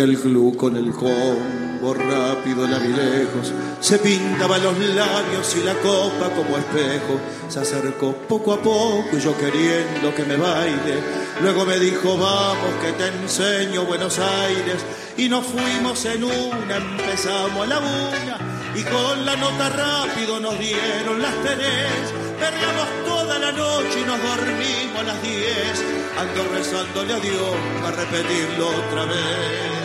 Al club con el combo, rápido la vi. Se pintaba los labios y la copa como espejo. Se acercó poco a poco y yo queriendo que me baile. Luego me dijo, vamos que te enseño Buenos Aires. Y nos fuimos en una, empezamos a la una. Y con la nota rápido nos dieron las tres. Perreamos toda la noche y nos dormimos a las diez. Ando rezándole a Dios para repetirlo otra vez.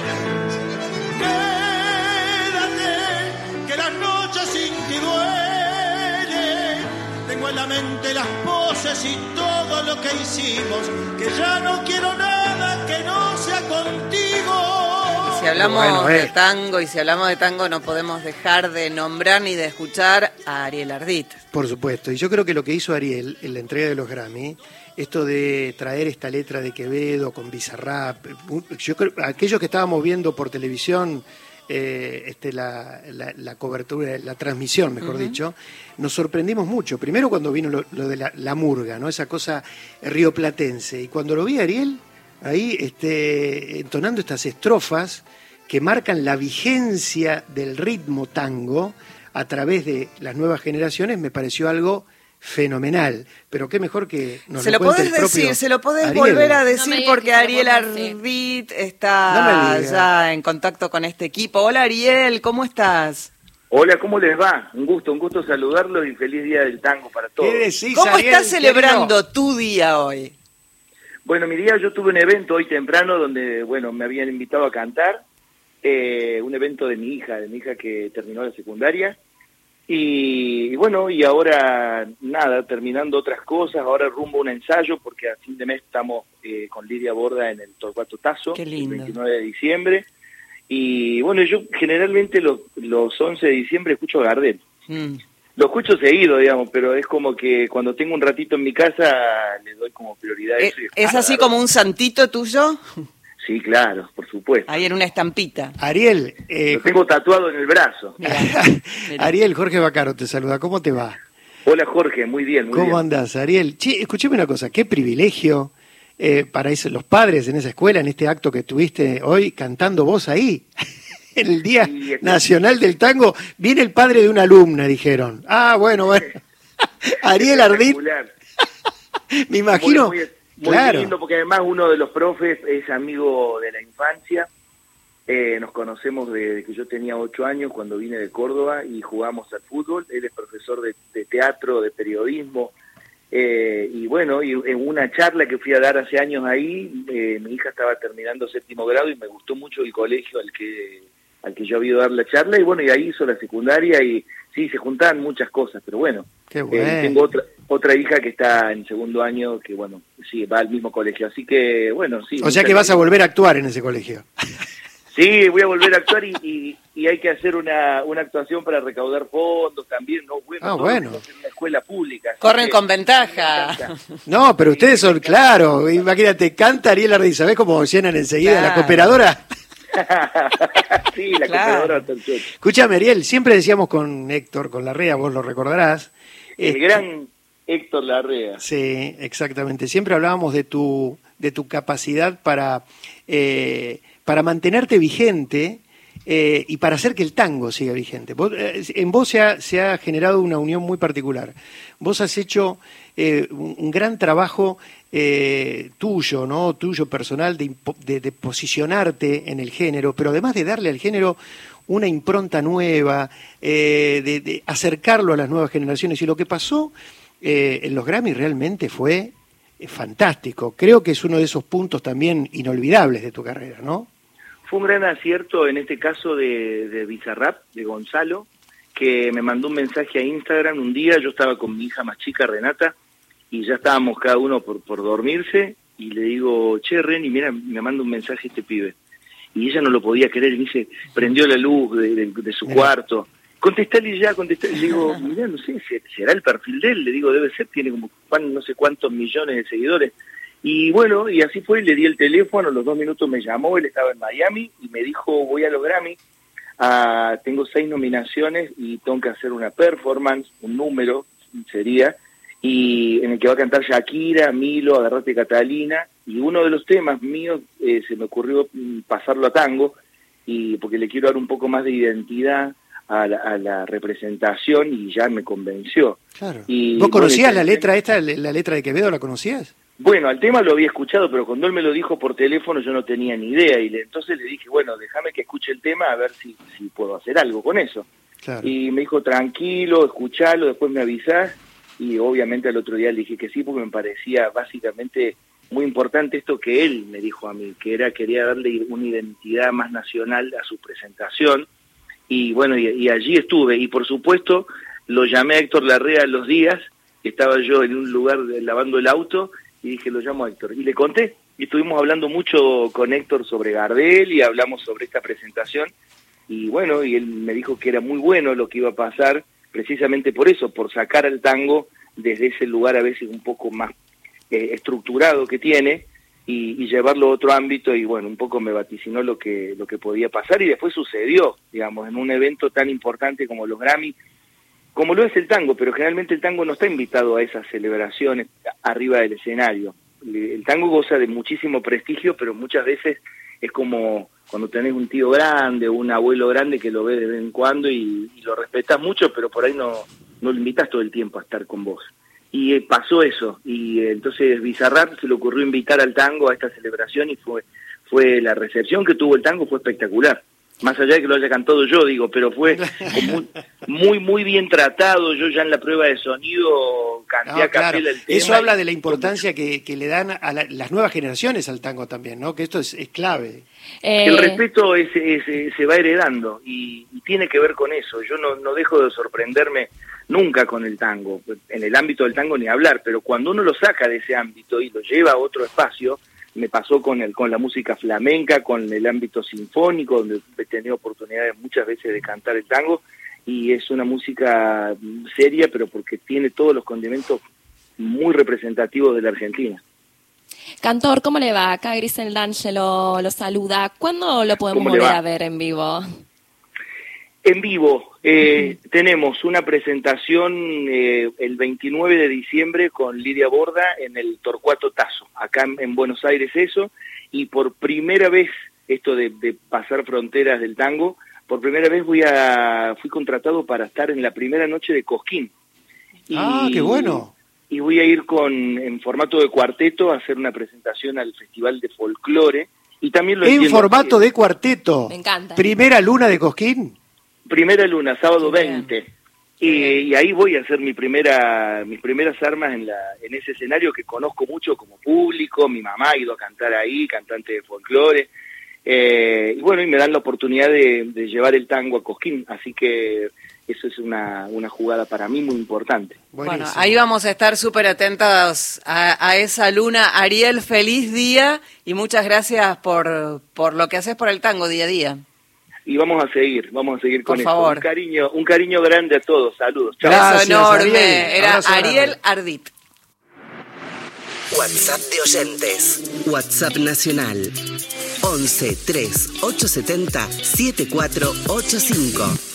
Las poses y todo lo que hicimos. Que ya no quiero nada que no sea contigo. Si hablamos Bueno, de eh. tango y si hablamos de tango no podemos dejar de nombrar ni de escuchar a Ariel Ardit. Por supuesto, y yo creo que lo que hizo Ariel en la entrega de los Grammy, esto de traer esta letra de Quevedo con Bizarrap, yo creo, aquellos que estábamos viendo por televisión eh, este, la, la- la cobertura, la transmisión, mejor dicho, nos sorprendimos mucho. Primero cuando vino lo, lo de la, la murga, ¿no? esa cosa rioplatense, y cuando lo vi a Ariel ahí este, entonando estas estrofas que marcan la vigencia del ritmo tango a través de las nuevas generaciones, me pareció algo fenomenal. Pero qué mejor que nos se lo cuente podés el propio decir, se lo podés Ariel. volver a No decir porque lo Ariel No está digas. ya en contacto con este equipo. Hola Ariel, ¿cómo estás? Hola, ¿cómo les va? Un gusto, un gusto saludarlos y feliz día del tango para todos. ¿Qué decís, ¿Cómo Ariel, estás celebrando querido? tu día hoy? Bueno, mi día yo tuve un evento hoy temprano donde, bueno, me habían invitado a cantar, eh, un evento de mi hija, de mi hija que terminó la secundaria. Y, y bueno, y ahora nada, terminando otras cosas, ahora rumbo a un ensayo porque a fin de mes estamos eh, con Lidia Borda en el Torcuato Tazo, el 29 de diciembre. Y bueno, yo generalmente los, los 11 de diciembre escucho Gardel. Mm. Lo escucho seguido, digamos, pero es como que cuando tengo un ratito en mi casa le doy como prioridad a ¿E- eso. y ¿Es así como un santito tuyo? Sí, claro, por supuesto. Ahí en una estampita. Ariel, eh, Lo tengo tatuado en el brazo. Mirá, mirá. Ariel, Jorge Bacaro te saluda. ¿Cómo te va? Hola Jorge, muy bien, muy ¿Cómo bien. andás, Ariel? Che, escuchame una cosa, qué privilegio eh, para eso- los padres en esa escuela, en este acto que tuviste hoy, cantando vos ahí, en el Día Sí, Nacional del Tango. Viene el padre de una alumna, dijeron. Ah, bueno, bueno. Ariel Ardit, Espectacular. me imagino. Muy, muy- muy claro. lindo porque además uno de los profes es amigo de la infancia. Eh, nos conocemos desde que yo tenía ocho años cuando vine de Córdoba y jugamos al fútbol. Él es profesor de, de teatro, de periodismo. Eh, y bueno, y en una charla que fui a dar hace años ahí, eh, mi hija estaba terminando séptimo grado y me gustó mucho el colegio al que al que yo había ido a dar la charla y bueno, y ahí hizo la secundaria y sí, se juntaban muchas cosas, pero bueno, eh, bueno. tengo otra otra hija que está en segundo año que bueno sí va al mismo colegio así que bueno sí O sea que vas a volver a actuar en ese colegio. sí voy a volver a actuar y, y, y hay que hacer una, una actuación para recaudar fondos también no bueno Ah, bueno. una escuela pública Corren que- con ventaja. No, pero ustedes son, claro, imagínate, canta Ariel Ardit, ¿sabés cómo llenan enseguida la cooperadora? sí la Claro. cooperadora. Escuchame, Ariel, siempre decíamos con Héctor, con Larrea, vos lo recordarás. el este, gran Héctor Larrea Sí, exactamente. Siempre hablábamos de tu, de tu capacidad para, eh, para mantenerte vigente eh, y para hacer que el tango siga vigente. Eh, en vos se ha, generado una unión muy particular. Vos has hecho un, gran trabajo tuyo, ¿no? Tuyo personal de, de- posicionarte en el género, pero además de darle al género una impronta nueva, de acercarlo a las nuevas generaciones. Y lo que pasó eh, en los Grammy realmente fue eh, fantástico. Creo que es uno de esos puntos también inolvidables de tu carrera, ¿no? Fue un gran acierto en este caso de, de Bizarrap, de Gonzalo, que me mandó un mensaje a Instagram un día, yo estaba con mi hija más chica, Renata, y ya estábamos cada uno por, por dormirse, y le digo, che, Reni, mira, me manda un mensaje este pibe. Y ella no lo podía creer, y me dice, prendió la luz de, de- de su cuarto, contestale ya, contestale. Le digo, mira, no sé, ¿se- ¿será el perfil de él? Le digo, debe ser, tiene como no sé cuántos millones de seguidores. Y bueno, y así fue, le di el teléfono, a los dos minutos me llamó, él estaba en Miami y me dijo, voy a los Grammy, ah, tengo seis nominaciones y tengo que hacer una performance, un número sería, y en el que va a cantar Shakira, Milo, Agarrate Catalina, Y uno de los temas míos eh, se me ocurrió mm, pasarlo a tango, y porque le quiero dar un poco más de identidad a la, representación y ya me convenció. Claro. Y, ¿Vos conocías la letra esta, la letra de Quevedo, la conocías? Bueno, al tema lo había escuchado, pero cuando él me lo dijo por teléfono yo no tenía ni idea y entonces le dije, bueno, déjame que escuche el tema a ver si, si puedo hacer algo con eso. Y me dijo, tranquilo, escuchalo, después me avisás y obviamente al otro día le dije que sí porque me parecía básicamente muy importante esto que él me dijo a mí, que era quería darle una identidad más nacional a su presentación y bueno, y, allí estuve y por supuesto lo llamé a Héctor Larrea los días, estaba yo en un lugar lavando el auto y dije, lo llamo a Héctor. Y le conté, y estuvimos hablando mucho con Héctor sobre Gardel y hablamos sobre esta presentación. Y bueno, y él me dijo que era muy bueno lo que iba a pasar, precisamente por eso, por sacar al tango desde ese lugar a veces un poco más eh, estructurado que tiene y, llevarlo a otro ámbito y bueno, un poco me vaticinó lo que, lo que podía pasar y después sucedió, digamos, en un evento tan importante como los Grammy, como lo es el tango, pero generalmente el tango no está invitado a esas celebraciones arriba del escenario. El tango goza de muchísimo prestigio, pero muchas veces es como cuando tenés un tío grande o un abuelo grande que lo ve de vez en cuando y, lo respetas mucho, pero por ahí no, no lo invitas todo el tiempo a estar con vos. Y eh, pasó eso, y eh, entonces Bizarrap se le ocurrió invitar al tango a esta celebración y fue, fue la recepción que tuvo el tango fue espectacular más allá de que lo haya cantado yo, digo, pero fue muy, muy, bien tratado. Yo ya en la prueba de sonido canté a capela el tema. Eso habla de la importancia que, le dan a las nuevas generaciones al tango también, ¿no? Que esto es, clave. Eh, el respeto es, se va heredando y, tiene que ver con eso. Yo no, no dejo de sorprenderme nunca con el tango. En el ámbito del tango ni hablar, pero cuando uno lo saca de ese ámbito y lo lleva a otro espacio, me pasó con, el, con la música flamenca, con el ámbito sinfónico, donde he tenido oportunidades muchas veces de cantar el tango, y es una música seria, pero porque tiene todos los condimentos muy representativos de la Argentina. Cantor, ¿cómo le va? Acá Grisel D'Angelo lo saluda. ¿Cuándo lo podemos volver a ver en vivo? En vivo, eh, tenemos una presentación eh, el 29 de diciembre con Lidia Borda en el Torcuato Tazo, acá en, Buenos Aires eso, y por primera vez, esto de, pasar fronteras del tango, por primera vez voy a, fui contratado para estar en la primera noche de Cosquín. ah, qué bueno. Y voy a ir con en formato de cuarteto a hacer una presentación al Festival de Folclore. Y también lo En formato de cuarteto. Me encanta. Primera luna de Cosquín. Primera luna, sábado 20. Y, ahí voy a hacer mi primera, mis primeras armas en, la, en ese escenario que conozco mucho como público. Mi mamá ha ido a cantar ahí, cantante de folclore. Eh, y bueno, y me dan la oportunidad de, llevar el tango a Cosquín. Así que eso es una, una jugada para mí muy importante. Bueno, ahí vamos a estar súper atentos a, a, esa luna. Ariel, feliz día y muchas gracias por, por lo que haces por el tango día a día y vamos a seguir, vamos a seguir con Por Favor. Un cariño, un cariño grande a todos. Saludos. Chao. enorme. Era Ariel Ardit. WhatsApp de oyentes. WhatsApp nacional. 11 3 870 7485.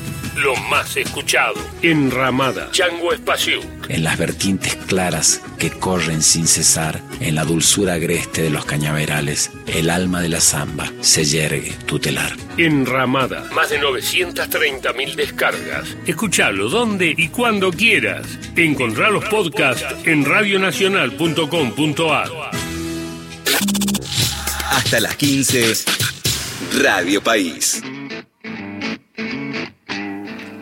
lo más escuchado. En Ramada, Chango Espacio. En las vertientes claras que corren sin cesar, en la dulzura agreste de los cañaverales, el alma de la zamba se yergue tutelar. En Ramada, más de 930 mil descargas. Escuchalo donde y cuando quieras. Encontrá los podcasts en radionacional.com.ar. Hasta las 15, Radio País.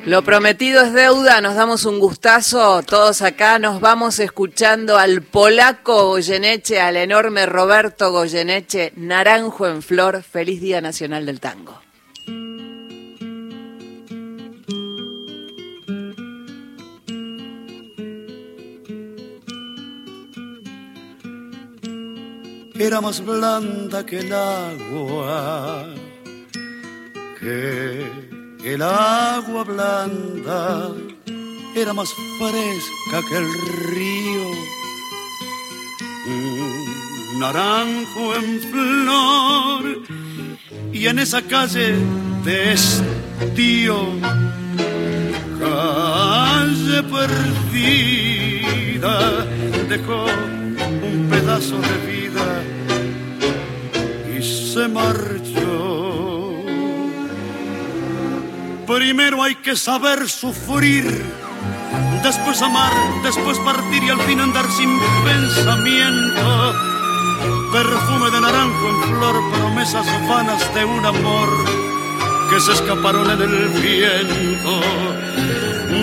Lo prometido es deuda, nos damos un gustazo, todos acá nos vamos escuchando al polaco Goyeneche, al enorme Roberto Goyeneche, Naranjo en Flor, feliz Día Nacional del Tango. Era más blanda que el agua que El agua blanda era más fresca que el río. Un naranjo en flor y en esa calle de estío, calle perdida, dejó un pedazo de vida y se marchó. Primero hay que saber sufrir, después amar, después partir y al fin andar sin pensamiento. Perfume de naranjo en flor, promesas vanas de un amor que se escaparon en el viento.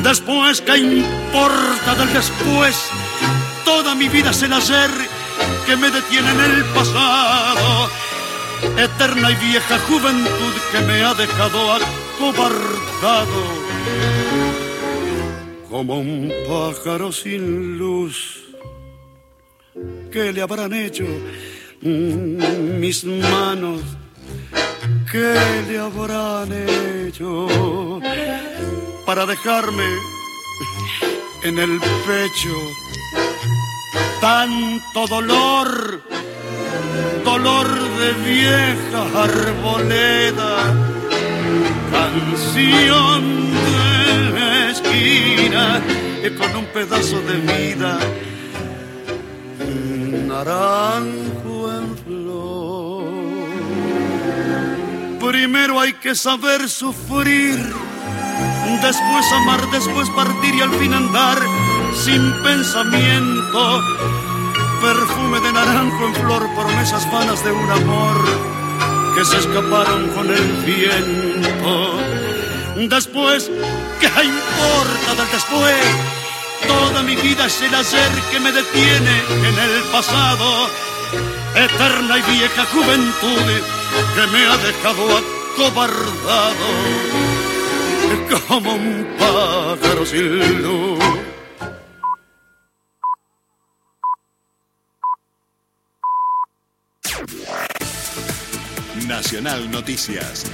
Después, ¿qué importa del después? Toda mi vida es el ayer que me detiene en el pasado. Eterna y vieja juventud que me ha dejado acobardado. Como un pájaro sin luz. ¿Qué le habrán hecho mis manos? ¿Qué le habrán hecho para dejarme en el pecho tanto dolor, dolor de vieja arboleda, canción de esquina y con un pedazo de vida, naranjo en flor. Primero hay que saber sufrir, después amar, después partir y al fin andar sin pensamiento. Perfume de naranjo en flor, promesas vanas de un amor que se escaparon con el viento. Después, ¿qué importa del después? Toda mi vida es el hacer que me detiene en el pasado. Eterna y vieja juventud que me ha dejado acobardado como un pájaro sin luz. Nacional Noticias.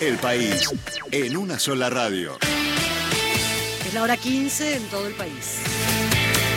El país en una sola radio. Es la hora 15 en todo el país.